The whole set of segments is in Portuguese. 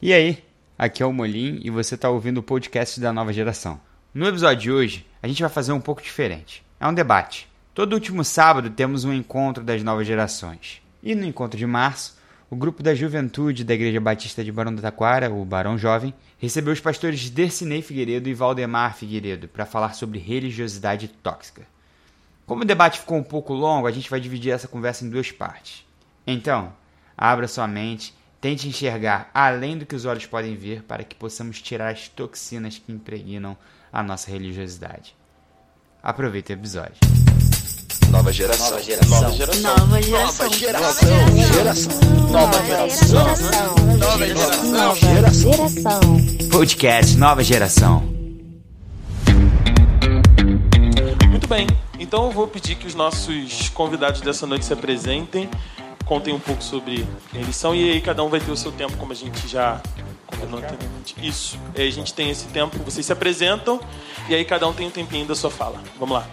E aí, aqui é o Molim e você está ouvindo o podcast da nova geração. No episódio de hoje, a gente vai fazer um pouco diferente. É um debate. Todo último sábado temos um encontro das novas gerações. E no encontro de março, o grupo da juventude da Igreja Batista de Barão da Taquara, o Barão Jovem, recebeu os pastores Dercinei Figueiredo e Valdemar Figueiredo para falar sobre religiosidade tóxica. Como o debate ficou um pouco longo, a gente vai dividir essa conversa em duas partes. Então, abra sua mente, tente enxergar além do que os olhos podem ver para que possamos tirar as toxinas que impregnam a nossa religiosidade. Aproveite o episódio. Nova geração. Nova geração. Nova geração. Nova geração. Nova geração. Nova geração. Nova geração. Podcast Nova Geração. Muito bem, então eu vou pedir que os nossos convidados dessa noite se apresentem, contem um pouco sobre eles são e aí cada um vai ter o seu tempo, como a gente já combinou anteriormente. Isso, e aí a gente tem esse tempo, vocês se apresentam e aí cada um tem um tempinho da sua fala. Vamos lá.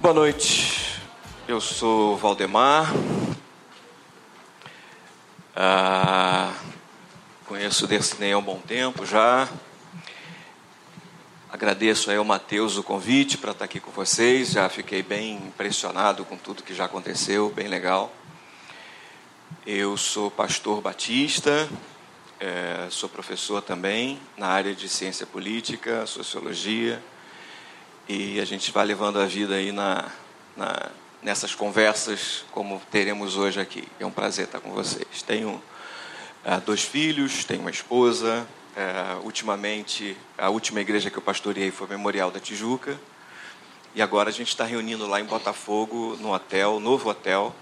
Boa noite. Eu sou Valdemar. Ah, conheço o Dercinei há um bom tempo já. Agradeço aí ao Matheus o convite para estar aqui com vocês. Já fiquei bem impressionado com tudo que já aconteceu, bem legal. Eu sou pastor batista, eh, sou professor também na área de ciência política, sociologia, e a gente vai levando a vida aí na, na, nessas conversas como teremos hoje aqui. É um prazer estar com vocês. Tenho ah, dois filhos, tenho uma esposa. Eh, ultimamente, a última igreja que eu pastoreei foi Memorial da Tijuca. E agora a gente está reunindo lá em Botafogo, no hotel, novo hotel,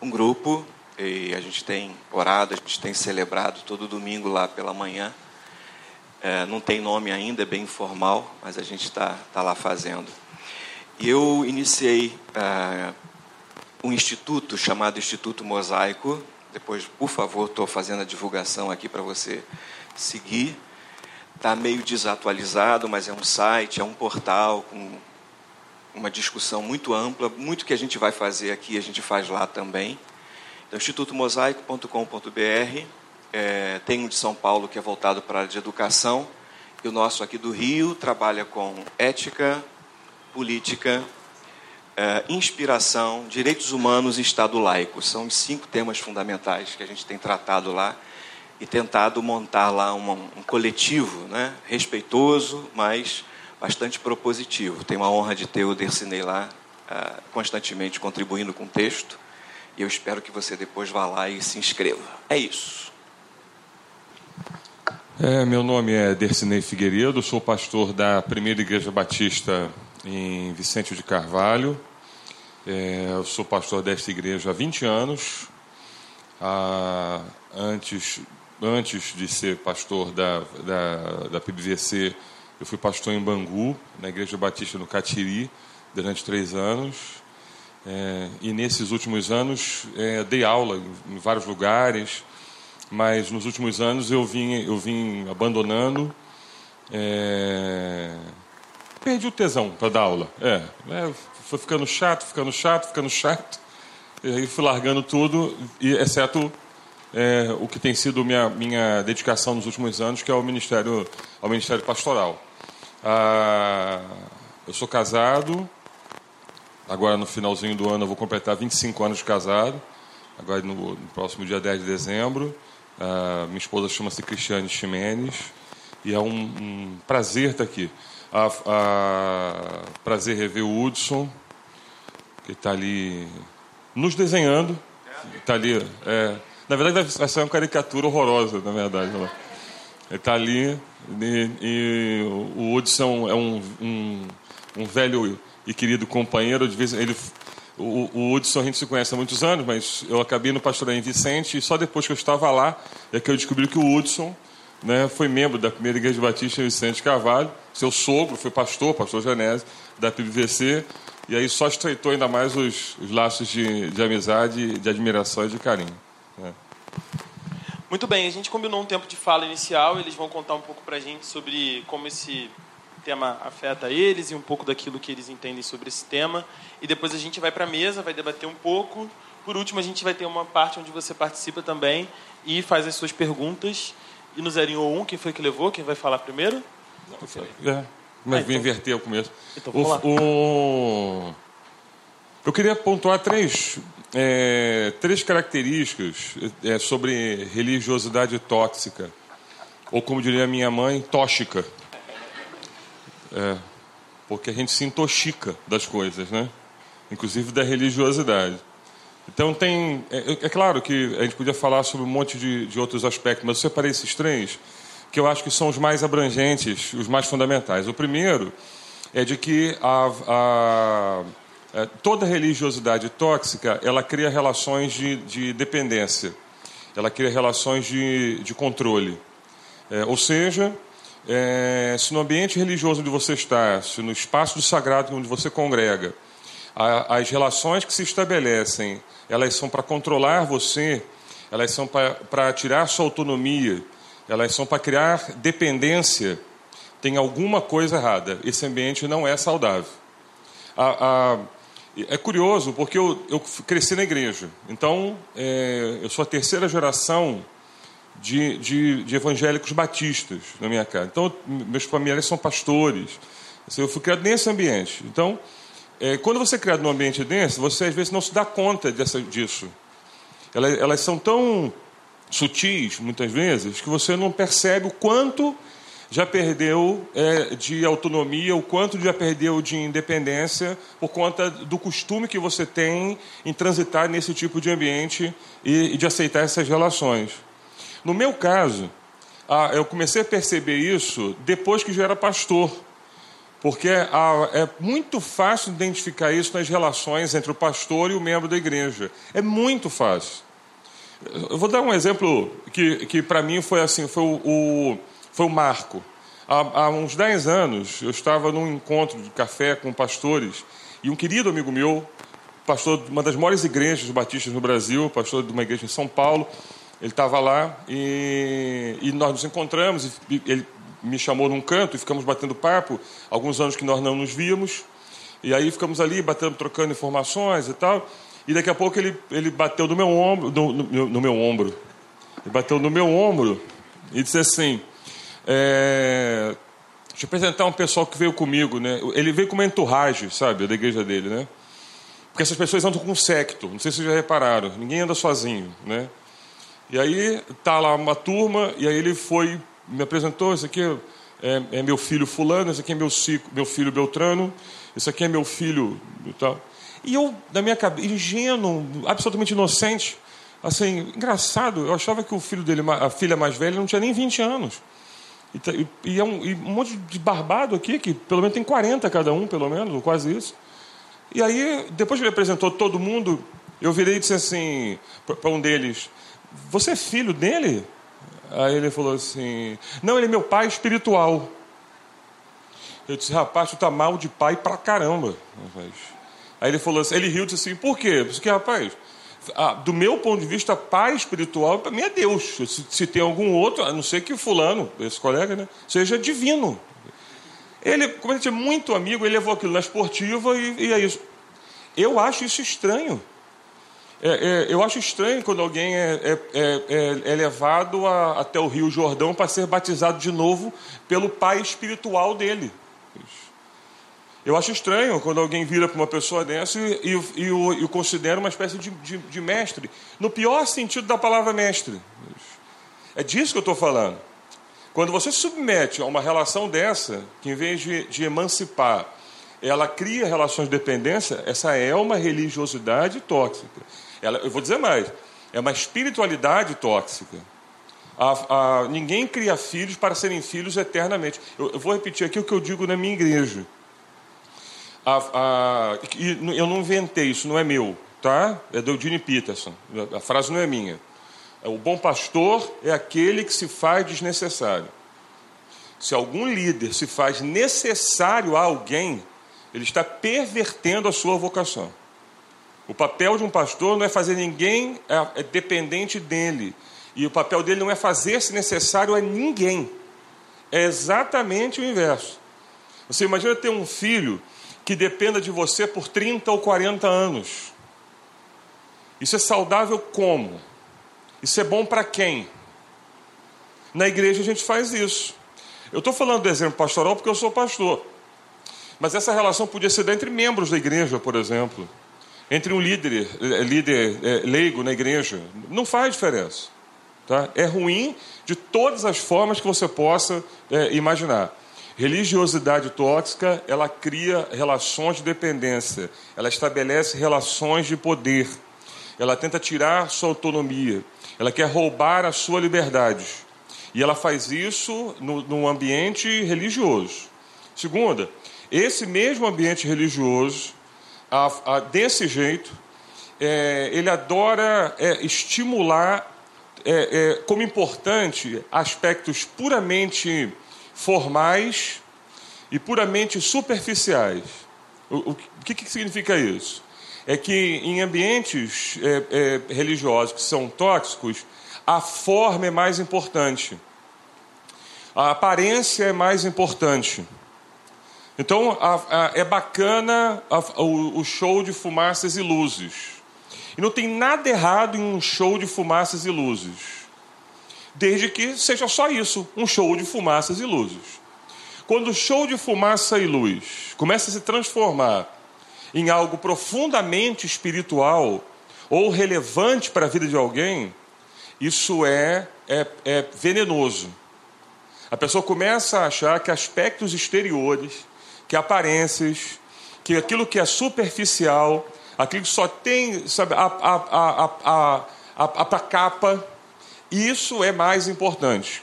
um grupo. E a gente tem orado, a gente tem celebrado todo domingo lá pela manhã. É, não tem nome ainda, é bem informal, mas a gente está tá lá fazendo. E eu iniciei é, um instituto chamado Instituto Mosaico. Depois, por favor, estou fazendo a divulgação aqui para você seguir. Está meio desatualizado, mas é um site, é um portal com uma discussão muito ampla. Muito que a gente vai fazer aqui, a gente faz lá também. Então, institutomosaico.com.br. É, tem um de São Paulo que é voltado para a área de educação. E o nosso aqui do Rio trabalha com ética, política, é, inspiração, direitos humanos e Estado laico. São os cinco temas fundamentais que a gente tem tratado lá e tentado montar lá um, um coletivo né, respeitoso, mas bastante propositivo. Tenho a honra de ter o Dercinei lá uh, constantemente contribuindo com o texto e eu espero que você depois vá lá e se inscreva. É isso. É, meu nome é Dercinei Figueiredo, sou pastor da Primeira Igreja Batista em Vicente de Carvalho. É, eu sou pastor desta igreja há 20 anos. Ah, antes, antes de ser pastor da, da, da PBVC, eu fui pastor em Bangu, na Igreja Batista no Catiri, durante três anos. É, e nesses últimos anos é, dei aula em, vários lugares, mas nos últimos anos eu vim, eu vim abandonando. É... Perdi o tesão para dar aula. É, é, foi ficando chato, ficando chato, ficando chato. E aí fui largando tudo, e, exceto é, o que tem sido minha, minha dedicação nos últimos anos, que é o Ministério, ao Ministério Pastoral. Ah, eu sou casado, agora no finalzinho do ano eu vou completar 25 anos de casado, agora no, no próximo dia 10 de dezembro. Uh, minha esposa chama-se Cristiane Ximenes e é um, um prazer estar aqui. A, a, prazer rever o Hudson, que está ali nos desenhando. Está ali. É, na verdade, vai ser uma caricatura horrorosa, na verdade. Ele está ali e, e, o Hudson é um, um, um velho e querido companheiro. De vez ele o, o Hudson a gente se conhece há muitos anos, mas eu acabei no pastoreio em Vicente e só depois que eu estava lá é que eu descobri que o Hudson né, foi membro da primeira igreja batista em Vicente Carvalho. Seu sogro foi pastor, pastor Genésio, da PBVC. E aí só estreitou ainda mais os, os laços de, de amizade, de admiração e de carinho. Né. Muito bem, a gente combinou um tempo de fala inicial. Eles vão contar um pouco para a gente sobre como esse tema afeta eles e um pouco daquilo que eles entendem sobre esse tema. E depois a gente vai para a mesa, vai debater um pouco. Por último, a gente vai ter uma parte onde você participa também e faz as suas perguntas. E no 01, quem foi que levou? Quem vai falar primeiro? É, mas Ah, vou então- inverter o começo. Então, vamos lá. O- o- Eu queria pontuar três, é, três características é, sobre religiosidade tóxica. Ou, como diria minha mãe, tóxica. É, porque a gente se intoxica das coisas, né? Inclusive da religiosidade. Então tem. É, é claro que a gente podia falar sobre um monte de, de outros aspectos, mas eu separei esses três que eu acho que são os mais abrangentes, os mais fundamentais. O primeiro é de que a, a- toda religiosidade tóxica ela cria relações de, de dependência, ela cria relações de, de controle. É, ou seja, é, se no ambiente religioso onde você está, se no espaço do sagrado onde você congrega, a- as relações que se estabelecem, elas são para controlar você, elas são para tirar sua autonomia, elas são para criar dependência, tem alguma coisa errada. Esse ambiente não é saudável. A- a- é curioso, porque eu, eu cresci na igreja. Então, é, eu sou a terceira geração de, de, de evangélicos batistas na minha casa. Então, meus familiares são pastores. Assim, Eu fui criado nesse ambiente. Então, é, quando você é criado num ambiente desse, você às vezes não se dá conta dessa, disso. Elas, elas são tão sutis, muitas vezes, que você não percebe o quanto já perdeu é, de autonomia, o quanto já perdeu de independência por conta do costume que você tem em transitar nesse tipo de ambiente e, e de aceitar essas relações. No meu caso, ah, eu comecei a perceber isso depois que já era pastor. Porque ah, é muito fácil identificar isso nas relações entre o pastor e o membro da igreja. É muito fácil. Eu vou dar um exemplo que, que para mim foi assim, foi o, o- foi o marco. Há, há uns 10 anos, eu estava num encontro de café com pastores e um querido amigo meu, pastor de uma das maiores igrejas batistas no Brasil, pastor de uma igreja em São Paulo, ele estava lá e, e nós nos encontramos, e, ele me chamou num canto e ficamos batendo papo, alguns anos que nós não nos víamos, e aí ficamos ali batendo, trocando informações e tal, e daqui a pouco ele, ele bateu no meu ombro, no, no no meu ombro, ele bateu no meu ombro e disse assim, é, deixa eu apresentar um pessoal que veio comigo, né? Ele veio com uma entourage, sabe, da igreja dele, né? Porque essas pessoas andam com um secto, não sei se vocês já repararam, ninguém anda sozinho, né? E aí tá lá uma turma, e aí ele foi, me apresentou, esse aqui é, é meu filho fulano, esse aqui é meu, meu filho Beltrano, esse aqui é meu filho e tal. E eu, na minha cabeça, ingênuo, absolutamente inocente, assim, engraçado, eu achava que o filho dele, a filha mais velha, não tinha nem 20 anos. E, tá- e- e é um, e um monte de barbado aqui, que pelo menos tem 40 cada um, pelo menos, ou quase isso. E aí, depois que ele apresentou todo mundo, eu virei e disse assim para um deles: Você é filho dele? Aí ele falou assim: Não, ele é meu pai espiritual. Eu disse: Rapaz, tu tá mal de pai pra caramba. rapaz." Aí ele falou assim: Ele riu e disse assim: Por quê? Porque, rapaz, ah, do meu ponto de vista, pai espiritual para mim é Deus. Se, se tem algum outro, a não ser que fulano, esse colega, né, seja divino. Ele, como ele tinha muito amigo, ele levou aquilo na esportiva e, e é isso. Eu acho isso estranho. É, é, eu acho estranho quando alguém é, é, é, é- é levado a- até o Rio Jordão para ser batizado de novo pelo pai espiritual dele. Eu acho estranho quando alguém vira para uma pessoa dessa e, e, e o, e o considera uma espécie de, de, de mestre, no pior sentido da palavra mestre. É disso que eu estou falando. Quando você se submete a uma relação dessa, que em vez de, de emancipar, ela cria relações de dependência, essa é uma religiosidade tóxica. Ela, eu vou dizer mais, é uma espiritualidade tóxica. A- a- ninguém cria filhos para serem filhos eternamente. Eu, eu vou repetir aqui o que eu digo na minha igreja. A- a- eu não inventei, isso não é meu, tá? É do Eugene Peterson. A frase não é minha. O bom pastor é aquele que se faz desnecessário. Se algum líder se faz necessário a alguém, ele está pervertendo a sua vocação. O papel de um pastor não é fazer ninguém é, é dependente dele. E o papel dele não é fazer-se necessário a ninguém. É exatamente o inverso. Você imagina ter um filho que dependa de você por 30 ou 40 anos. Isso é saudável como? Isso é bom para quem? Na igreja a gente faz isso. Eu estou falando do exemplo pastoral porque eu sou pastor. Mas essa relação podia ser entre membros da igreja, por exemplo. Entre um líder, eh, líder é, leigo na igreja. Não faz diferença. Tá? É ruim de todas as formas que você possa é, imaginar. Religiosidade tóxica, ela cria relações de dependência, ela estabelece relações de poder, ela tenta tirar sua autonomia, ela quer roubar a sua liberdade. E ela faz isso no, no ambiente religioso. Segunda, esse mesmo ambiente religioso, a, a, desse jeito, é, ele adora é, estimular é, é como importante aspectos puramente formais e puramente superficiais. O, o que, que significa isso? É que em ambientes é, é, religiosos que são tóxicos, a forma é mais importante, a aparência é mais importante. Então a, a, é bacana a, o, o show de fumaças e luzes. E não tem nada errado em um show de fumaças e luzes desde que seja só isso, um show de fumaças e luzes. Quando o show de fumaça e luz começa a se transformar em algo profundamente espiritual ou relevante para a vida de alguém, isso é, é, é venenoso. A pessoa começa a achar que aspectos exteriores, que aparências, que aquilo que é superficial, aquilo que só tem sabe, a, a, a, a, a, a capa, isso é mais importante.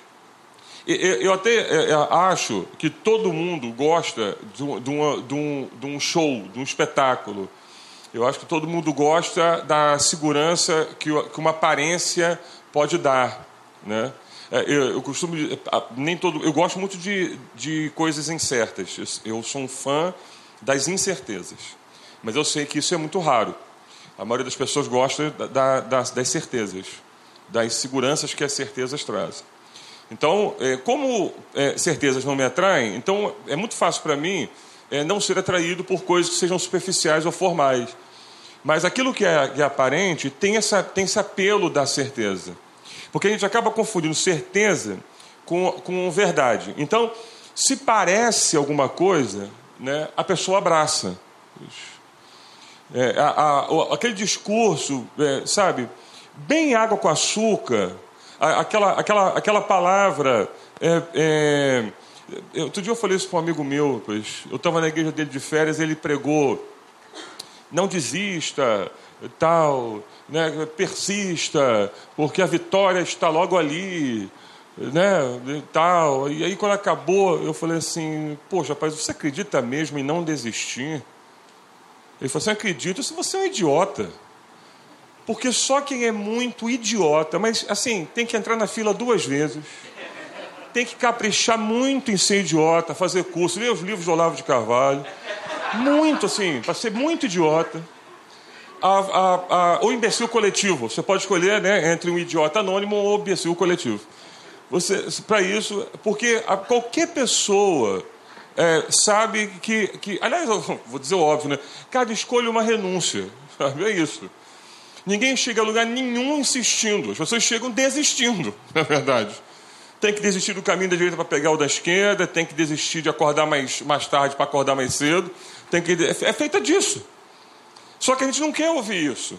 Eu até é, é, acho que todo mundo gosta de um, show, de um espetáculo. Eu acho que todo mundo gosta da segurança que uma aparência pode dar, né? É, eu, eu costumo nem todo, eu gosto muito de, de coisas incertas. Eu sou um fã das incertezas, mas eu sei que isso é muito raro. A maioria das pessoas gosta da, das, das certezas das seguranças que as certezas trazem. Então, é, como é, certezas não me atraem, então é muito fácil para mim é, não ser atraído por coisas que sejam superficiais ou formais. Mas aquilo que é, que é aparente tem, essa, tem esse apelo da certeza. Porque a gente acaba confundindo certeza com, com verdade. Então, se parece alguma coisa, né, a pessoa abraça. É, a, a, aquele discurso, é, sabe, bem água com açúcar, aquela, aquela, aquela palavra. É, é, outro dia eu falei isso para um amigo meu, pois eu estava na igreja dele de férias, ele pregou, não desista, tal, né, persista, porque a vitória está logo ali, né, tal. E aí quando acabou, eu falei assim, poxa, rapaz, você acredita mesmo em não desistir? Ele falou assim, acredito se você é um idiota. Porque só quem é muito idiota, mas assim, tem que entrar na fila duas vezes, tem que caprichar muito em ser idiota, fazer curso, ler os livros do Olavo de Carvalho, muito assim, para ser muito idiota. A, a, a, o imbecil coletivo, você pode escolher né, entre um idiota anônimo ou um imbecil coletivo. Você, para isso, porque qualquer pessoa é, sabe que, que. Aliás, vou dizer o óbvio, né? Cada escolha é uma renúncia. Sabe? É isso. Ninguém chega a lugar nenhum insistindo, as pessoas chegam desistindo, na verdade. Tem que desistir do caminho da direita para pegar o da esquerda, tem que desistir de acordar mais, mais tarde para acordar mais cedo. Tem que, é feita disso. Só que a gente não quer ouvir isso.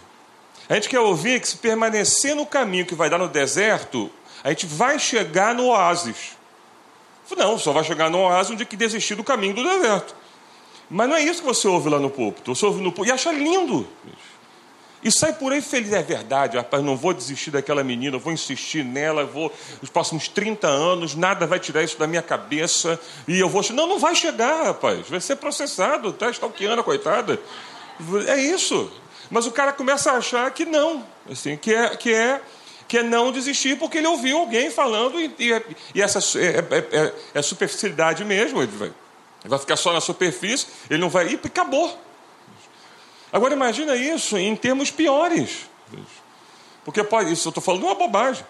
A gente quer ouvir que se permanecer no caminho que vai dar no deserto, a gente vai chegar no oásis. Não, só vai chegar no oásis onde que desistir do caminho do deserto. Mas não é isso que você ouve lá no púlpito. Você ouve no púlpito e acha lindo. E sai por aí feliz. É verdade, rapaz, não vou desistir daquela menina, vou insistir nela, vou, os próximos 30 anos, nada vai tirar isso da minha cabeça. E eu vou. Não, não vai chegar, rapaz. Vai ser processado, tá stalkeando coitada. É isso. Mas o cara começa a achar que não, assim, que é, que é, que é não desistir porque ele ouviu alguém falando e, e, e essa é, é, é, é superficialidade mesmo. Ele vai, ele vai ficar só na superfície, ele não vai. E acabou. Agora imagina isso em termos piores. Porque pode, isso eu estou falando uma bobagem.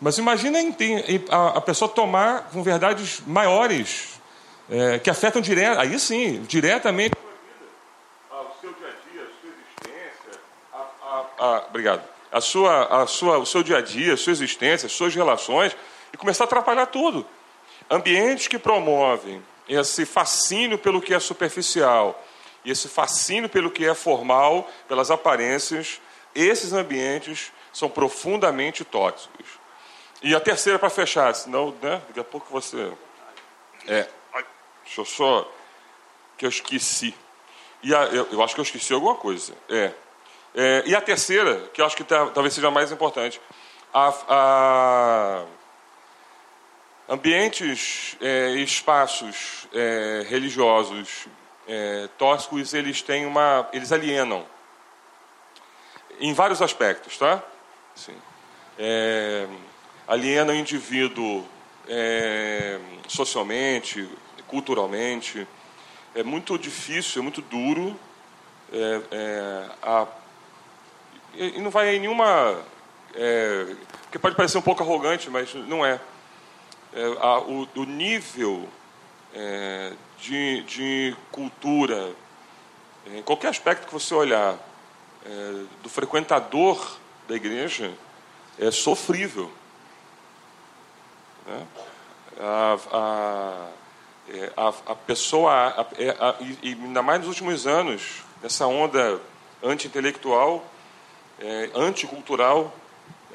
Mas imagina em, em, a, a, pessoa tomar com verdades maiores, é, que afetam direto, aí sim, diretamente ao seu dia a dia, a sua existência. A, a, a, obrigado. A sua, a sua, o seu dia a dia, a sua existência, as suas relações, e começar a atrapalhar tudo. Ambientes que promovem esse fascínio pelo que é superficial e esse fascínio pelo que é formal, pelas aparências, esses ambientes são profundamente tóxicos. E a terceira, para fechar, senão, né, daqui a pouco você. É, deixa eu só. que eu esqueci. E a, eu, eu, acho que eu esqueci alguma coisa. É. é e a terceira, que eu acho que tá, talvez seja a mais importante. A, a ambientes é, espaços é, religiosos é, tóxicos, eles têm uma. eles alienam. Em vários aspectos, tá? Sim. É, aliena o indivíduo é, socialmente, culturalmente. É muito difícil, é muito duro. É, é, a, e não vai em nenhuma. É, porque pode parecer um pouco arrogante, mas não é. é a, o, o, nível é, de, de cultura, em qualquer aspecto que você olhar, é, do frequentador da igreja, é sofrível. Né? A, a, é, a, a pessoa, a, é, e ainda mais nos últimos anos, nessa onda anti-intelectual, é, anticultural,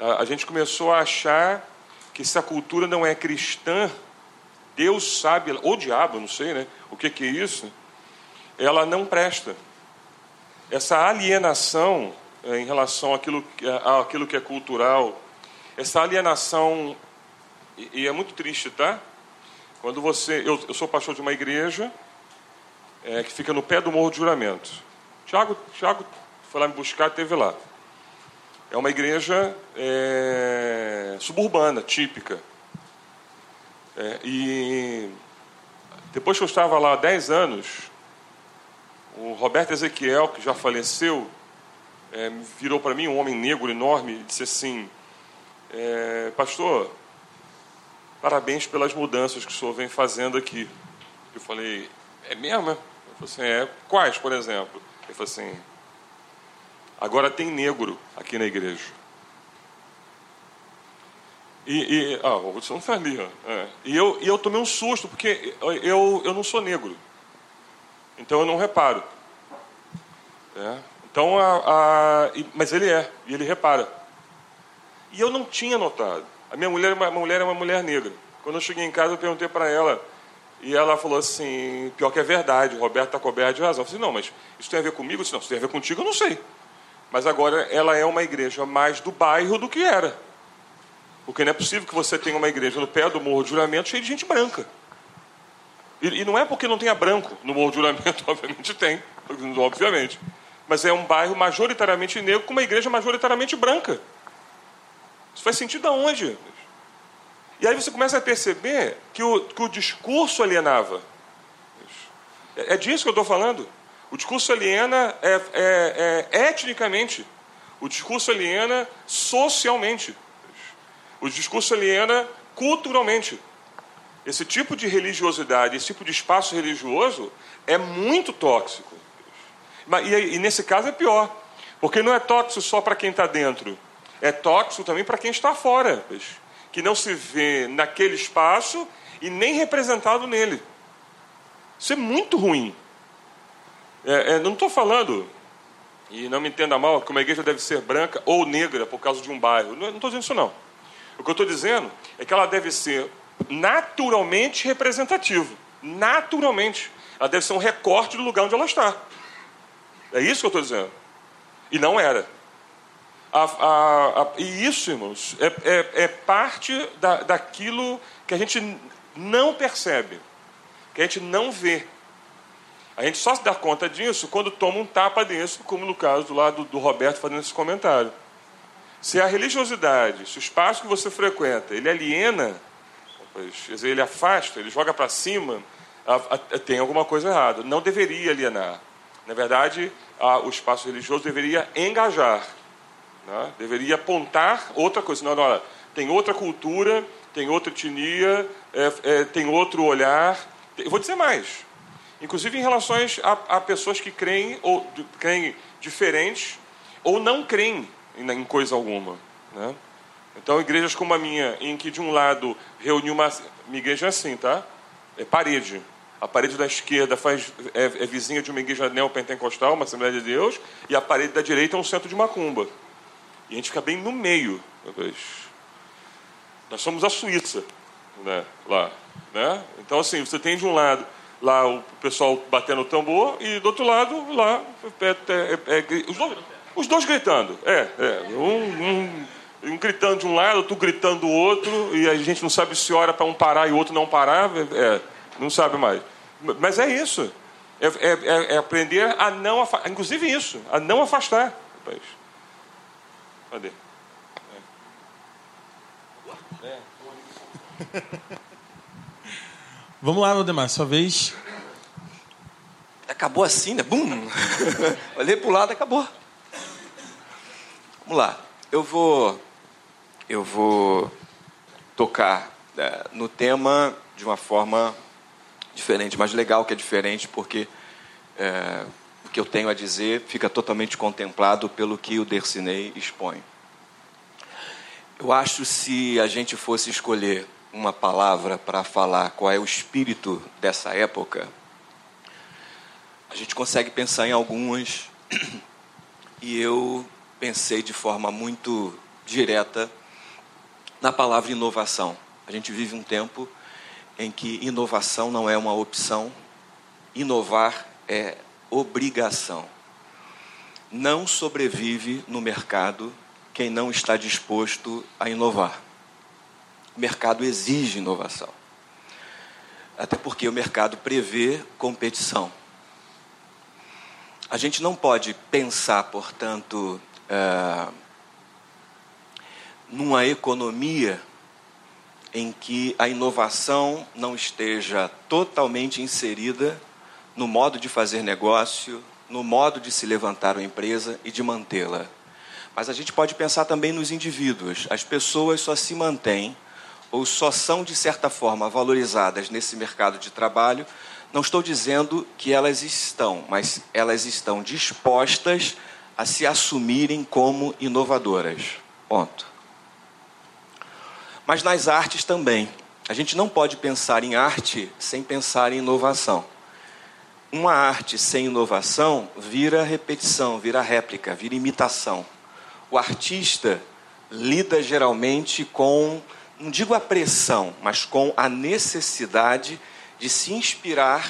a, a gente começou a achar que se a cultura não é cristã, Deus sabe, ou diabo, não sei, né? O que, que é isso? Ela não presta. Essa alienação é, em relação àquilo, àquilo que é cultural, essa alienação e, e é muito triste, tá? Quando você. Eu, eu sou pastor de uma igreja é, que fica no pé do Morro de Juramento. Tiago, Tiago foi lá me buscar teve lá. É uma igreja é, suburbana, típica. É, e depois que eu estava lá há 10 anos, o Roberto Ezequiel, que já faleceu, é, virou para mim, um homem negro enorme, e disse assim: é, Pastor, parabéns pelas mudanças que o senhor vem fazendo aqui. Eu falei, é mesmo? Ele falou assim, é. Quais, por exemplo? Ele falou assim, agora tem negro aqui na igreja. E, e ah, o Hudson está ali. É. E, eu, e eu tomei um susto, porque eu, eu não sou negro. Então eu não reparo. É. Então, a, a, mas ele é, e ele repara. E eu não tinha notado. A minha mulher, uma mulher é uma mulher negra. Quando eu cheguei em casa, eu perguntei para ela, e ela falou assim: pior que é verdade, Roberto está coberto de razão. Eu falei: não, mas isso tem a ver comigo? Eu disse: não, se tem a ver contigo, eu não sei. Mas agora ela é uma igreja mais do bairro do que era. Porque não é possível que você tenha uma igreja no pé do Morro de Juramento cheia de gente branca. E, e não é porque não tenha branco no Morro de Juramento, obviamente tem, obviamente. Mas é um bairro majoritariamente negro com uma igreja majoritariamente branca. Isso faz sentido aonde? E aí você começa a perceber que o, que o discurso alienava. É, é disso que eu estou falando. O discurso aliena é, é, é, etnicamente. O discurso aliena socialmente. O discurso aliena culturalmente. Esse tipo de religiosidade, esse tipo de espaço religioso é muito tóxico. E, nesse caso é pior. Porque não é tóxico só para quem está dentro é tóxico também para quem está fora, que não se vê naquele espaço e nem representado nele. Isso é muito ruim. É, é, não estou falando, e não me entenda mal, que uma igreja deve ser branca ou negra por causa de um bairro. Não estou dizendo isso, não. O que eu estou dizendo é que ela deve ser naturalmente representativa. Naturalmente. Ela deve ser um recorte do lugar onde ela está. É isso que eu estou dizendo. E não era. A, a, a, e isso, irmãos, é, é, é parte da, daquilo que a gente não percebe, que a gente não vê. A gente só se dá conta disso quando toma um tapa desse, como no caso do lado do Roberto fazendo esse comentário. Se a religiosidade, se o espaço que você frequenta, ele aliena, dizer, ele afasta, ele joga para cima, tem alguma coisa errada. Não deveria alienar. Na verdade, o espaço religioso deveria engajar né? Deveria apontar outra coisa. Não, não, tem outra cultura, tem outra etnia, é, é, tem outro olhar. Eu vou dizer mais. Inclusive em relações a, a pessoas que creem ou creem diferentes ou não creem em, coisa alguma. Né? Então, igrejas como a minha, em que de um lado reuniu uma. Minha igreja é assim, tá? É parede. A parede da esquerda faz, é, é vizinha de uma igreja neopentecostal, uma Assembleia de Deus, e a parede da direita é um centro de macumba. E a gente fica bem no meio. Nós somos a Suíça, né? lá. Né? Então, assim, você tem de um lado lá o pessoal batendo o tambor e do outro lado lá é, é, é, os, dois, os, dois, gritando. É, é um, um um gritando de um lado, outro gritando do outro, e a gente não sabe se ora para um parar e o outro não parar, é, não sabe mais. Mas é isso. É, é, é aprender a não afastar. Inclusive isso, a não afastar. Cadê? É. Vamos lá, Valdemar, sua vez. Acabou assim, né? Bum! Olhei para o lado, acabou. Vamos lá. Eu vou eu vou tocar é, no tema de uma forma diferente, mas legal que é diferente, porque é, o que eu tenho a dizer fica totalmente contemplado pelo que o Dercinei expõe. Eu acho se a gente fosse escolher uma palavra para falar qual é o espírito dessa época, a gente consegue pensar em algumas, e eu pensei de forma muito direta na palavra inovação. A gente vive um tempo em que inovação não é uma opção, inovar é obrigação. Não sobrevive no mercado quem não está disposto a inovar. O mercado exige inovação. Até porque o mercado prevê competição. A gente não pode pensar, portanto, é, numa economia em que a inovação não esteja totalmente inserida no modo de fazer negócio, no modo de se levantar uma empresa e de mantê-la. Mas a gente pode pensar também nos indivíduos. As pessoas só se mantêm ou só são, de certa forma, valorizadas nesse mercado de trabalho. Não estou dizendo que elas estão, mas elas estão dispostas a se assumirem como inovadoras. Ponto mas nas artes também. A gente não pode pensar em arte sem pensar em inovação. Uma arte sem inovação vira repetição, vira réplica, vira imitação. O artista lida geralmente com, não digo a pressão, mas com a necessidade de se inspirar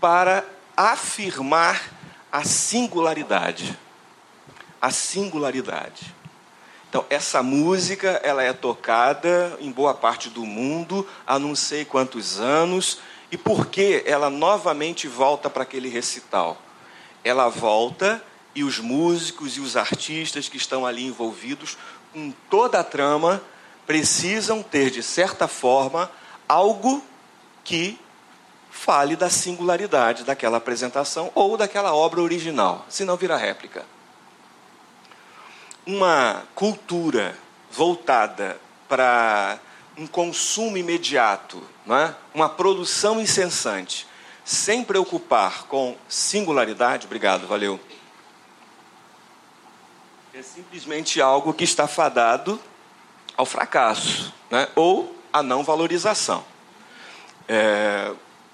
para afirmar a singularidade. A singularidade. Então, essa música ela é tocada em boa parte do mundo há não sei quantos anos. E por que ela novamente volta para aquele recital? Ela volta e os músicos e os artistas que estão ali envolvidos com toda a trama precisam ter, de certa forma, algo que fale da singularidade daquela apresentação ou daquela obra original, senão vira réplica uma cultura voltada para um consumo imediato, é? uma produção incessante, sem preocupar com singularidade, obrigado, valeu. É simplesmente algo que está fadado ao fracasso, né? ou à não valorização. É,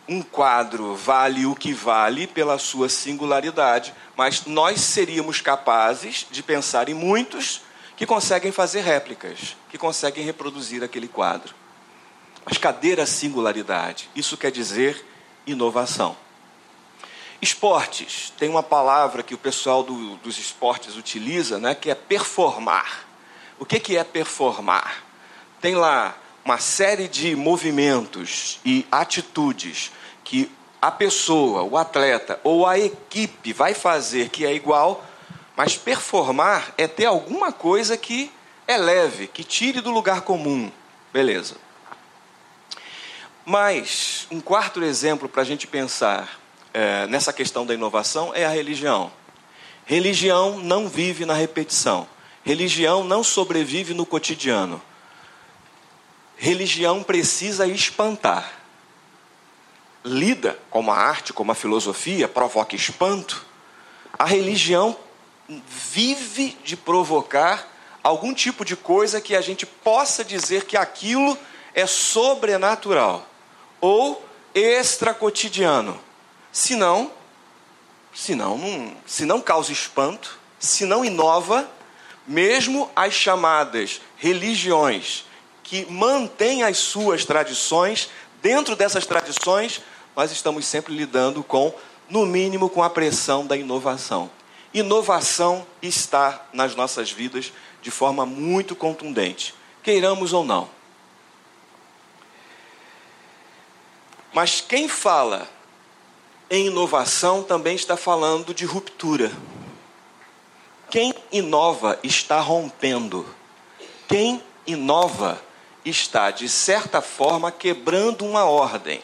um quadro vale o que vale pela sua singularidade, mas nós seríamos capazes de pensar em muitos que conseguem fazer réplicas, que conseguem reproduzir aquele quadro. Mas cadê a singularidade? Isso quer dizer inovação. Esportes, tem uma palavra que o pessoal do, dos esportes utiliza, né, que é performar. O que, que é performar? Tem lá uma série de movimentos e atitudes que a pessoa, o atleta ou a equipe vai fazer que é igual, mas performar é ter alguma coisa que eleve, que tire do lugar comum. Beleza. Mas um quarto exemplo para a gente pensar é, nessa questão da inovação é a religião. Religião não vive na repetição. Religião não sobrevive no cotidiano. Religião precisa espantar lida como a arte, como a filosofia, provoca espanto, a religião vive de provocar algum tipo de coisa que a gente possa dizer que aquilo é sobrenatural ou extracotidiano. Se não, se não, se não causa espanto, se não inova, mesmo as chamadas religiões que mantêm as suas tradições, dentro dessas tradições, nós estamos sempre lidando com, no mínimo, com a pressão da inovação. Inovação está nas nossas vidas de forma muito contundente, queiramos ou não. Mas quem fala em inovação também está falando de ruptura. Quem inova está rompendo. Quem inova está, de certa forma, quebrando uma ordem.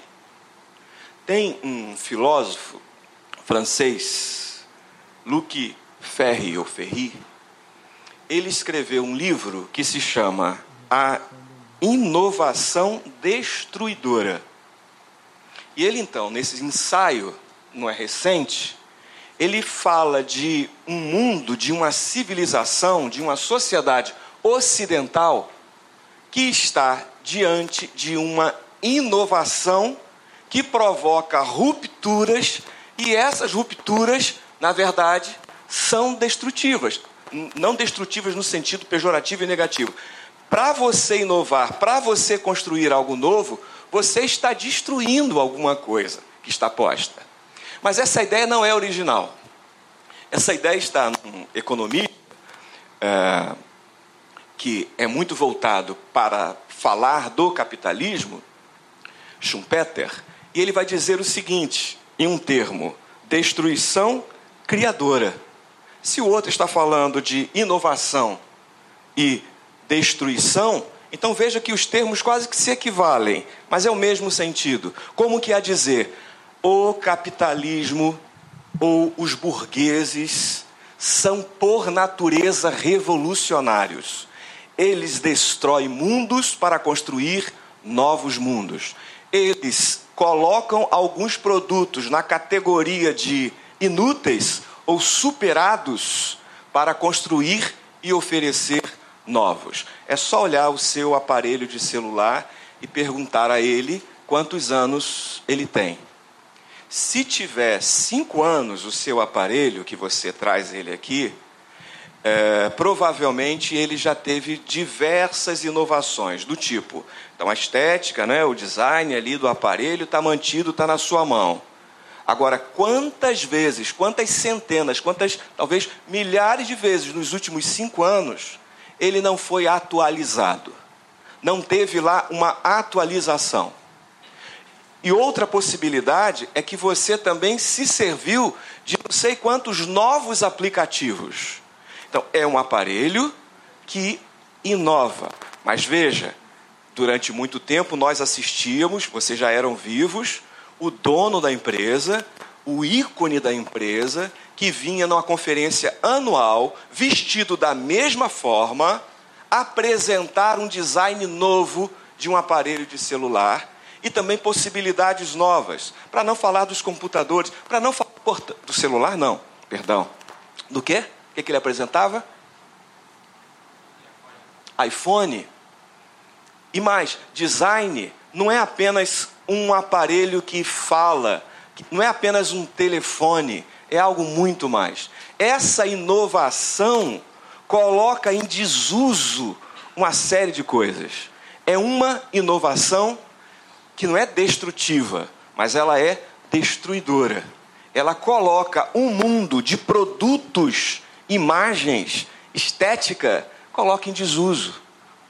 Tem um filósofo francês, Luc Ferry ou Ferry, ele escreveu um livro que se chama A Inovação Destruidora. E ele então, nesse ensaio, não é recente, ele fala de um mundo, de uma civilização, de uma sociedade ocidental que está diante de uma inovação que provoca rupturas e essas rupturas, na verdade, são destrutivas. Não destrutivas no sentido pejorativo e negativo. Para você inovar, para você construir algo novo, você está destruindo alguma coisa que está posta. Mas essa ideia não é original. Essa ideia está num economista é, que é muito voltado para falar do capitalismo, Schumpeter, e ele vai dizer o seguinte, em um termo: destruição criadora. Se o outro está falando de inovação e destruição, então veja que os termos quase que se equivalem, mas é o mesmo sentido. Como que a dizer, o capitalismo ou os burgueses são por natureza revolucionários. Eles destroem mundos para construir novos mundos. Eles colocam alguns produtos na categoria de inúteis ou superados para construir e oferecer novos. É só olhar o seu aparelho de celular e perguntar a ele quantos anos ele tem. Se tiver cinco anos o seu aparelho, que você traz ele aqui, é, provavelmente ele já teve diversas inovações do tipo, então a estética, né, o design ali do aparelho está mantido, está na sua mão. Agora, quantas vezes, quantas centenas, quantas, talvez milhares de vezes nos últimos cinco anos ele não foi atualizado. Não teve lá uma atualização. E outra possibilidade é que você também se serviu de não sei quantos novos aplicativos. Então, é um aparelho que inova. Mas veja, durante muito tempo nós assistíamos, vocês já eram vivos, o dono da empresa, o ícone da empresa, que vinha numa conferência anual, vestido da mesma forma, apresentar um design novo de um aparelho de celular e também possibilidades novas, para não falar dos computadores, para não falar do celular, não, perdão. Do quê? O que, que ele apresentava? iPhone. E mais, design não é apenas um aparelho que fala, não é apenas um telefone, é algo muito mais. Essa inovação coloca em desuso uma série de coisas. É uma inovação que não é destrutiva, mas ela é destruidora. Ela coloca um mundo de produtos, imagens, estética, coloca em desuso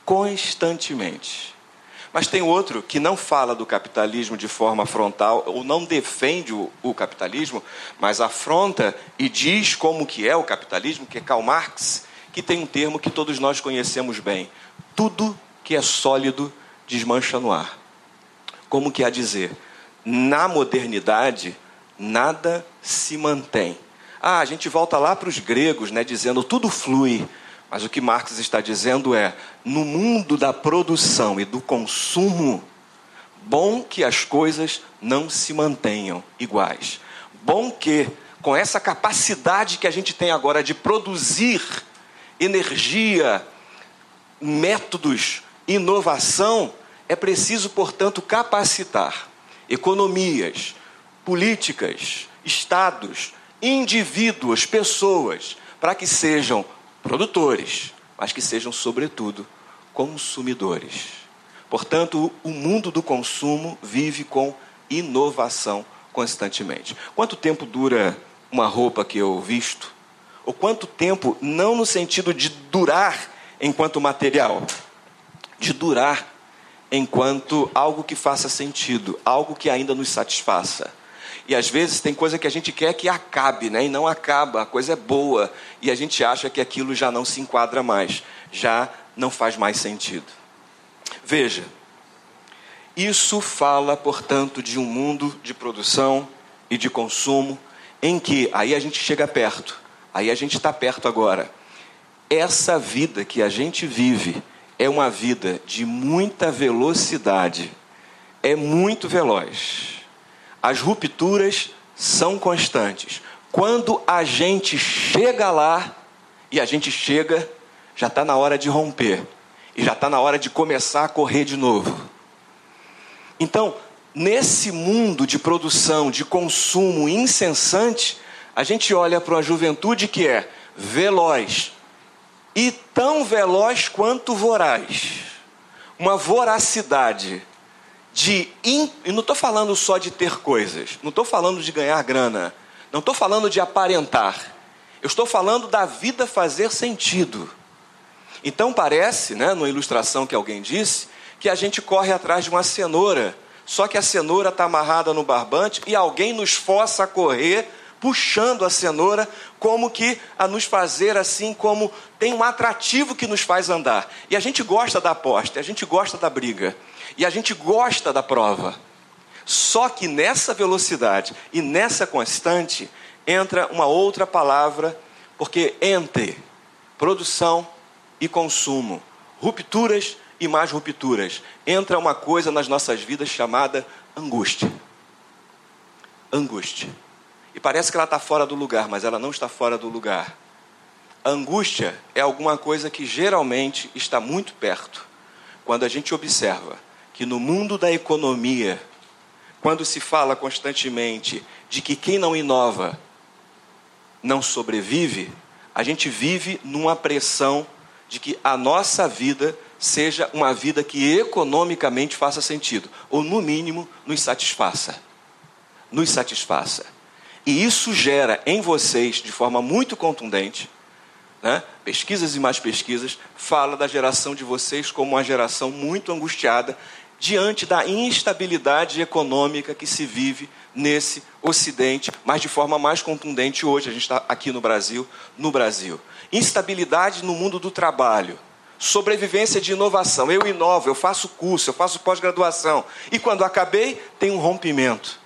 constantemente. Mas tem outro que não fala do capitalismo de forma frontal, ou não defende o, o, capitalismo, mas afronta e diz como que é o capitalismo, que é Karl Marx, que tem um termo que todos nós conhecemos bem. Tudo que é sólido desmancha no ar. Como que a dizer? Na modernidade, nada se mantém. Ah, a gente volta lá para os gregos, né, dizendo tudo flui. Mas o que Marx está dizendo é: no mundo da produção e do consumo, bom que as coisas não se mantenham iguais. Bom que com essa capacidade que a gente tem agora de produzir energia, métodos, inovação, é preciso, portanto, capacitar economias, políticas, estados, indivíduos, pessoas, para que sejam produtores, mas que sejam, sobretudo, consumidores. Portanto, o mundo do consumo vive com inovação constantemente. Quanto tempo dura uma roupa que eu visto? Ou quanto tempo, não no sentido de durar enquanto material, de durar enquanto algo que faça sentido, algo que ainda nos satisfaça. E às vezes tem coisa que a gente quer que acabe, né? E não acaba, a coisa é boa. E a gente acha que aquilo já não se enquadra mais, já não faz mais sentido. Veja, isso fala, portanto, de um mundo de produção e de consumo em que, aí a gente chega perto, aí a gente está perto agora. Essa vida que a gente vive é uma vida de muita velocidade, é muito veloz. As rupturas são constantes. Quando a gente chega lá, e a gente chega, já está na hora de romper, e já está na hora de começar a correr de novo. Então, nesse mundo de produção, de consumo incessante, a gente olha para uma juventude que é veloz e tão veloz quanto voraz. Uma voracidade de. In... E não estou falando só de ter coisas, não estou falando de ganhar grana, não estou falando de aparentar. Eu estou falando da vida fazer sentido. Então parece, né, numa ilustração que alguém disse, que a gente corre atrás de uma cenoura, só que a cenoura está amarrada no barbante e alguém nos força a correr puxando a cenoura, como que a nos fazer assim, como tem um atrativo que nos faz andar. E a gente gosta da aposta, a gente gosta da briga. E a gente gosta da prova. Só que nessa velocidade e nessa constante entra uma outra palavra, porque entre produção e consumo, rupturas e mais rupturas, entra uma coisa nas nossas vidas chamada angústia. Angústia. E parece que ela está fora do lugar, mas ela não está fora do lugar. A angústia é alguma coisa que geralmente está muito perto. Quando a gente observa que no mundo da economia, quando se fala constantemente de que quem não inova não sobrevive, a gente vive numa pressão de que a nossa vida seja uma vida que economicamente faça sentido, ou no mínimo nos satisfaça. Nos satisfaça. E isso gera em vocês, de forma muito contundente, né? pesquisas e mais pesquisas, fala da geração de vocês como uma geração muito angustiada diante da instabilidade econômica que se vive nesse Ocidente, mas de forma mais contundente hoje. A gente está aqui no Brasil, no Brasil. Instabilidade no mundo do trabalho. Sobrevivência de inovação. Eu inovo, eu faço curso, eu faço pós-graduação. E quando acabei, tem um rompimento.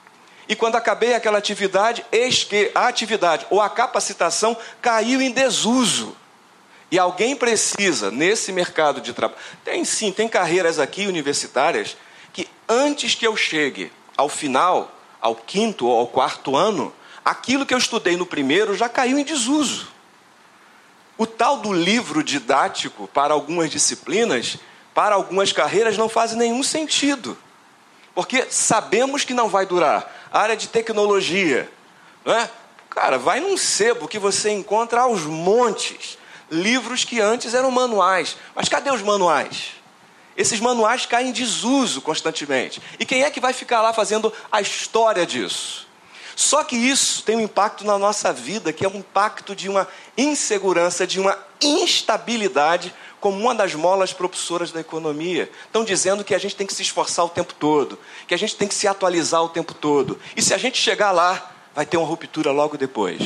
E quando acabei aquela atividade, eis que a atividade ou a capacitação caiu em desuso. E alguém precisa, nesse mercado de trabalho. Tem sim, tem carreiras aqui universitárias que antes que eu chegue ao final, ao quinto ou ao quarto ano, aquilo que eu estudei no primeiro já caiu em desuso. O tal do livro didático para algumas disciplinas, para algumas carreiras, não faz nenhum sentido. Porque sabemos que não vai durar. Área de tecnologia, não é? Cara, vai num sebo que você encontra aos montes livros que antes eram manuais. Mas cadê os manuais? Esses manuais caem em desuso constantemente. E quem é que vai ficar lá fazendo a história disso? Só que isso tem um impacto na nossa vida, que é um impacto de uma insegurança, de uma instabilidade, como uma das molas propulsoras da economia. Estão dizendo que a gente tem que se esforçar o tempo todo, que a gente tem que se atualizar o tempo todo. E se a gente chegar lá, vai ter uma ruptura logo depois.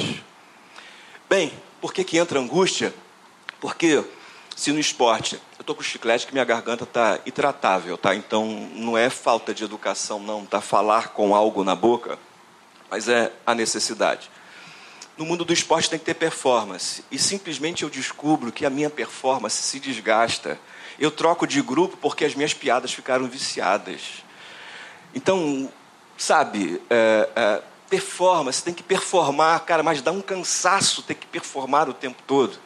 Bem, por que, que entra angústia? Porque se no esporte, eu estou com chiclete que minha garganta está intratável, tá? Então não é falta de educação, não, tá falar com algo na boca, mas é a necessidade. No mundo do esporte tem que ter performance. E simplesmente eu descubro que a minha performance se desgasta. Eu troco de grupo porque as minhas piadas ficaram viciadas. Então, sabe, é, é, performance, tem que performar, cara, mas dá um cansaço ter que performar o tempo todo.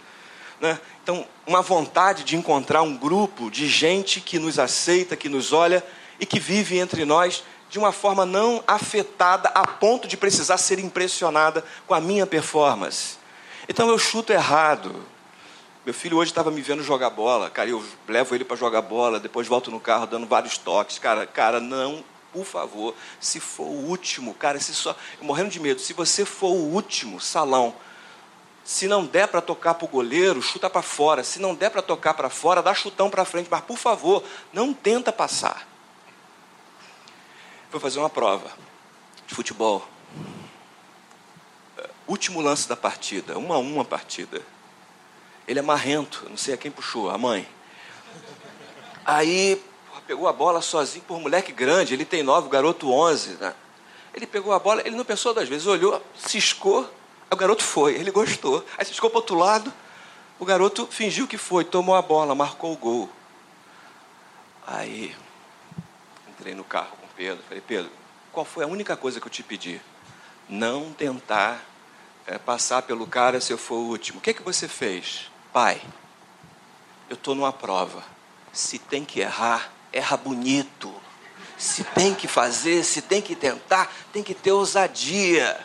Né? Então, uma vontade de encontrar um grupo de gente que nos aceita, que nos olha e que vive entre nós de uma forma não afetada a ponto de precisar ser impressionada com a minha performance. Então eu chuto errado. Meu filho hoje estava me vendo jogar bola. Cara, eu levo ele para jogar bola, depois volto no carro dando vários toques. Cara, cara, não, por favor, se for o último, cara, se só, morrendo de medo, se você for o último salão, se não der para tocar para o goleiro, chuta para fora. Se não der para tocar para fora, dá chutão para frente. Mas, por favor, não tenta passar. Vou fazer uma prova de futebol. Último lance da partida, uma a uma partida. Ele é marrento, não sei a quem puxou, a mãe. Aí pegou a bola sozinho, por moleque grande, ele tem nove, o garoto onze. Né? Ele pegou a bola, ele não pensou duas vezes, olhou, ciscou, o garoto foi, ele gostou. Aí ciscou para outro lado, o garoto fingiu que foi, tomou a bola, marcou o gol. Aí entrei no carro Pedro, falei, Pedro, qual foi a única coisa que eu te pedi? Não tentar é, passar pelo cara se eu for o último. O que, que você fez? Pai, eu estou numa prova. Se tem que errar, erra bonito. Se tem que fazer, se tem que tentar, tem que ter ousadia.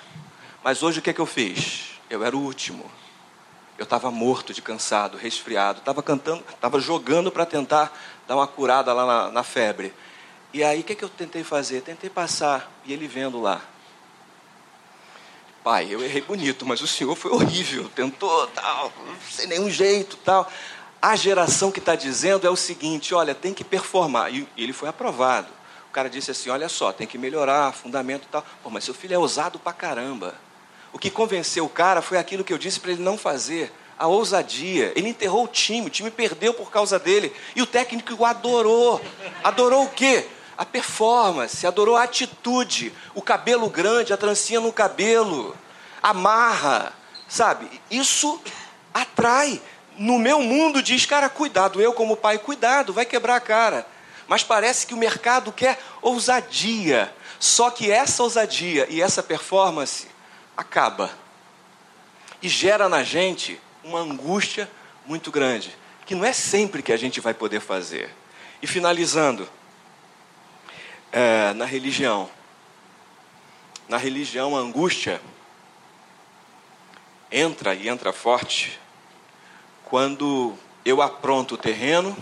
Mas hoje o que, é que eu fiz? Eu era o último. Eu estava morto de cansado, resfriado. Estava cantando, estava jogando para tentar dar uma curada lá na, na febre. E aí o que, é que eu tentei fazer? Tentei passar. E ele vendo lá. Pai, eu errei bonito, mas o senhor foi horrível, tentou, tal, sem nenhum jeito, tal. A geração que está dizendo é o seguinte: olha, tem que performar. E ele foi aprovado. O cara disse assim: olha só, tem que melhorar, fundamento e tal. Pô, mas seu filho é ousado pra caramba. O que convenceu o cara foi aquilo que eu disse para ele não fazer. A ousadia. Ele enterrou o time, o time perdeu por causa dele. E o técnico o adorou. Adorou o quê? A performance, adorou a atitude, o cabelo grande, a trancinha no cabelo, a marra, sabe? Isso atrai. No meu mundo diz, cara, cuidado, eu como pai, cuidado, vai quebrar a cara. Mas parece que o mercado quer ousadia. Só que essa ousadia e essa performance acaba. E gera na gente uma angústia muito grande, que não é sempre que a gente vai poder fazer. E finalizando, é, na religião. Na religião, a angústia entra e entra forte quando eu apronto o terreno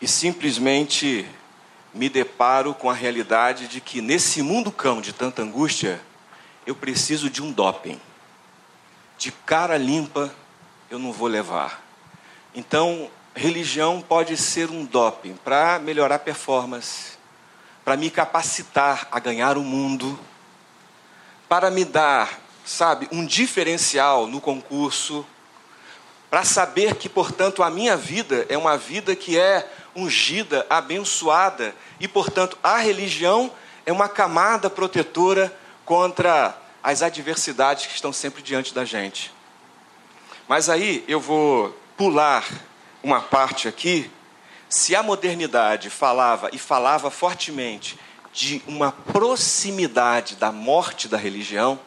e simplesmente me deparo com a realidade de que nesse mundo cão de tanta angústia, eu preciso de um doping. De cara limpa eu não vou levar. Então, religião pode ser um doping para melhorar a performance, para me capacitar a ganhar o mundo, para me dar, sabe, um diferencial no concurso, para saber que, portanto, a minha vida é uma vida que é ungida, abençoada, e, portanto, a religião é uma camada protetora contra as adversidades que estão sempre diante da gente. Mas aí eu vou pular uma parte aqui se a modernidade falava e falava fortemente de uma proximidade da morte da religião,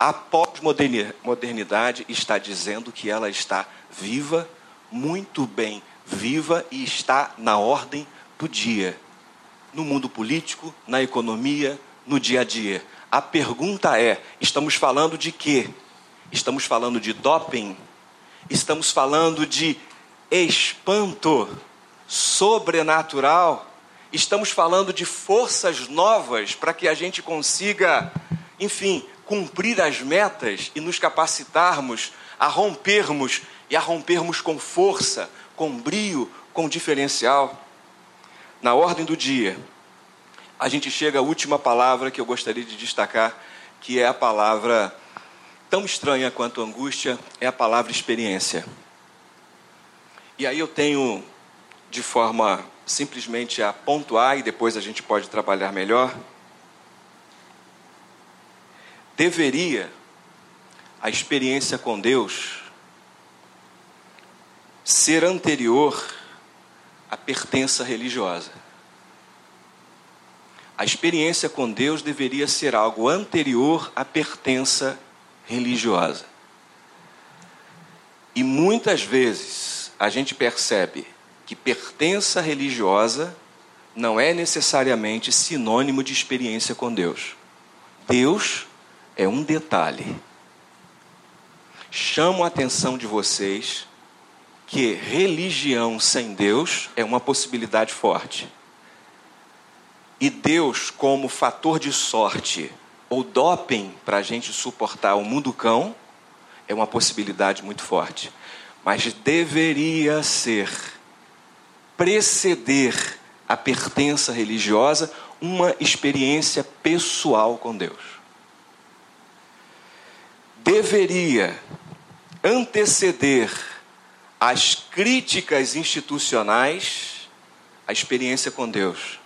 a pós-modernidade está dizendo que ela está viva, muito bem viva e está na ordem do dia. No mundo político, na economia, no dia a dia. A pergunta é: estamos falando de quê? Estamos falando de doping? Estamos falando de espanto? Sobrenatural, estamos falando de forças novas para que a gente consiga, enfim, cumprir as metas e nos capacitarmos a rompermos e a rompermos com força, com brio, com diferencial. Na ordem do dia, a gente chega à última palavra que eu gostaria de destacar, que é a palavra tão estranha quanto angústia, é a palavra experiência. E aí eu tenho de forma simplesmente a pontuar e depois a gente pode trabalhar melhor, deveria a experiência com Deus ser anterior à pertença religiosa. a experiência com Deus deveria ser algo anterior à pertença religiosa. E muitas vezes a gente percebe que pertença religiosa não é necessariamente sinônimo de experiência com Deus. Deus é um detalhe. Chamo a atenção de vocês que religião sem Deus é uma possibilidade forte. E Deus, como fator de sorte ou doping para a gente suportar o mundo cão, é uma possibilidade muito forte. Mas deveria ser, preceder a pertença religiosa, uma experiência pessoal com Deus. Deveria anteceder as críticas institucionais a experiência com Deus.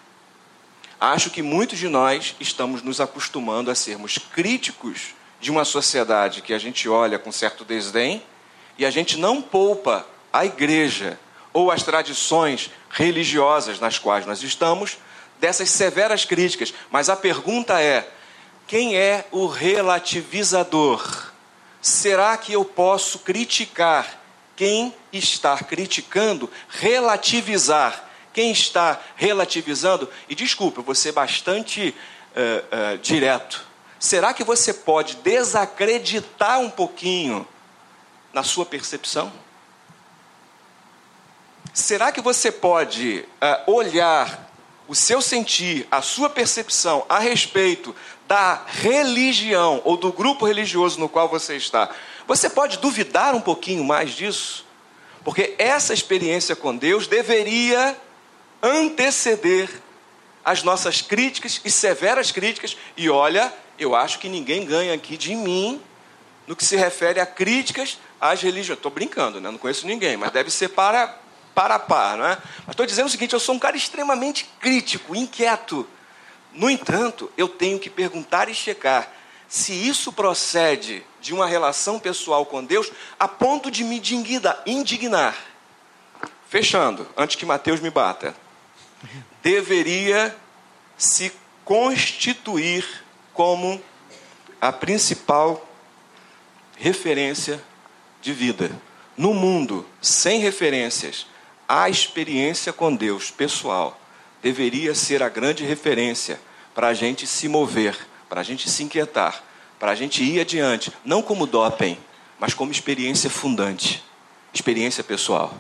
Acho que muitos de nós estamos nos acostumando a sermos críticos de uma sociedade que a gente olha com certo desdém e a gente não poupa a igreja ou as tradições religiosas nas quais nós estamos dessas severas críticas. Mas a pergunta é: quem é o relativizador? Será que eu posso criticar quem está criticando, relativizar quem está relativizando? E desculpa, eu vou ser bastante uh, uh, direto. Será que você pode desacreditar um pouquinho na sua percepção? Será que você pode uh, olhar o seu sentir, a sua percepção a respeito da religião ou do grupo religioso no qual você está? Você pode duvidar um pouquinho mais disso? Porque essa experiência com Deus deveria anteceder as nossas críticas e severas críticas. E olha, eu acho que ninguém ganha aqui de mim no que se refere a críticas às religiões. Estou brincando, né? não conheço ninguém, mas deve ser para, para a par. Não é? Mas estou dizendo o seguinte: eu sou um cara extremamente crítico, inquieto. No entanto, eu tenho que perguntar e checar se isso procede de uma relação pessoal com Deus a ponto de me indignar. Fechando, antes que Mateus me bata. Deveria se constituir como a principal referência de vida. No mundo sem referências, a experiência com Deus pessoal deveria ser a grande referência para a gente se mover, para a gente se inquietar, para a gente ir adiante, não como doping, mas como experiência fundante, experiência pessoal.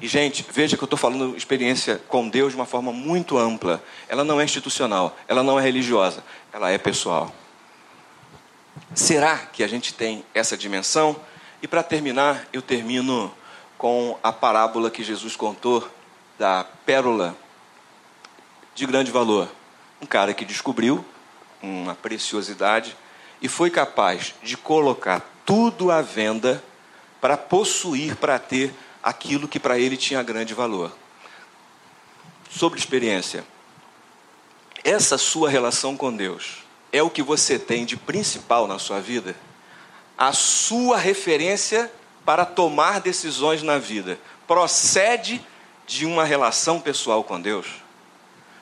E, gente, veja que eu estou falando experiência com Deus de uma forma muito ampla. Ela não é institucional, ela não é religiosa, ela é pessoal. Será que a gente tem essa dimensão? E para terminar, eu termino com a parábola que Jesus contou da pérola de grande valor. Um cara que descobriu uma preciosidade e foi capaz de colocar tudo à venda para possuir, para ter aquilo que para ele tinha grande valor. Sobre experiência, essa sua relação com Deus é o que você tem de principal na sua vida? A sua referência para tomar decisões na vida procede de uma relação pessoal com Deus?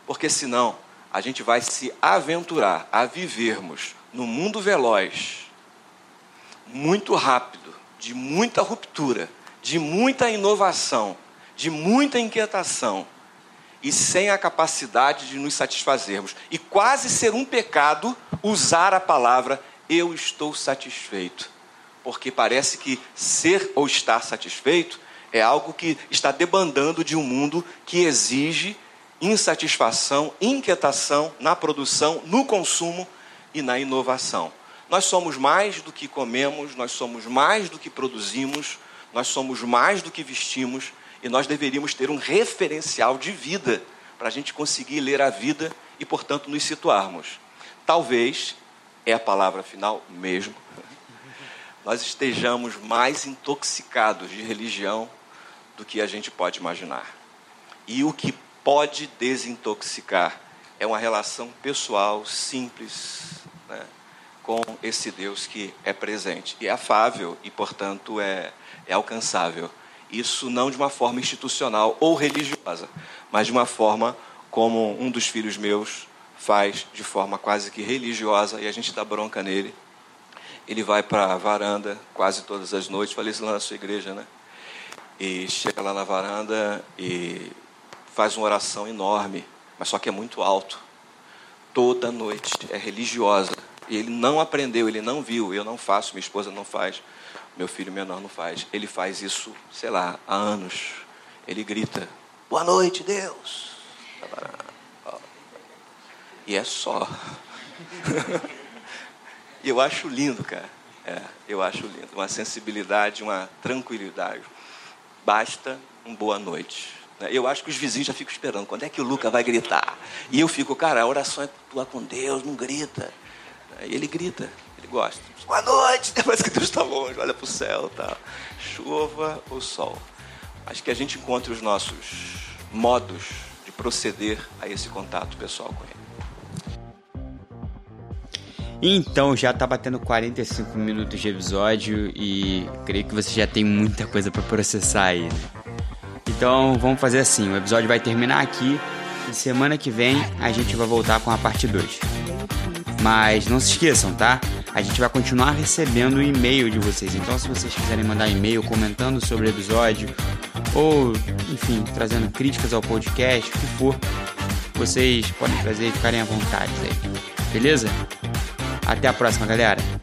Porque senão a gente vai se aventurar a vivermos no mundo veloz, muito rápido, de muita ruptura, de muita inovação, de muita inquietação e sem a capacidade de nos satisfazermos. E quase ser um pecado usar a palavra eu estou satisfeito. Porque parece que ser ou estar satisfeito é algo que está debandando de um mundo que exige insatisfação, inquietação na produção, no consumo e na inovação. Nós somos mais do que comemos, nós somos mais do que produzimos, nós somos mais do que vestimos e nós deveríamos ter um referencial de vida para a gente conseguir ler a vida e, portanto, nos situarmos. Talvez, é a palavra final mesmo, nós estejamos mais intoxicados de religião do que a gente pode imaginar. E o que pode desintoxicar é uma relação pessoal, simples, né, com esse Deus que é presente. E é afável e, portanto, é, é alcançável. Isso não de uma forma institucional ou religiosa, mas de uma forma como um dos filhos meus faz de forma quase que religiosa e a gente dá bronca nele. Ele vai para a varanda quase todas as noites, falei isso lá na sua igreja, né? E chega lá na varanda e faz uma oração enorme, mas só que é muito alto. Toda noite, é religiosa. E ele não aprendeu, ele não viu, eu não faço, minha esposa não faz, meu filho menor não faz. Ele faz isso, sei lá, há anos. Ele grita: Boa noite, Deus. E é só. e eu acho lindo, cara. É, eu acho lindo. Uma sensibilidade, uma tranquilidade. Basta um boa noite. Né? Eu acho que os vizinhos já ficam esperando. Quando é que o Luca vai gritar? E eu fico, cara, a oração é tua com Deus, não grita. E ele grita, ele gosta. Boa noite! Parece que Deus está longe, olha para o céu. Tá. Chuva ou sol. Acho que a gente encontra os nossos modos de proceder a esse contato pessoal com ele. Então, já tá batendo 45 minutos de episódio e creio que você já tem muita coisa para processar aí, né? Então, vamos fazer assim, o episódio vai terminar aqui e semana que vem a gente vai voltar com a parte 2. Mas não se esqueçam, tá? A gente vai continuar recebendo e-mail de vocês. Então, se vocês quiserem mandar e-mail comentando sobre o episódio ou, enfim, trazendo críticas ao podcast, o que for, vocês podem trazer e ficarem à vontade aí. Beleza? Até a próxima, galera.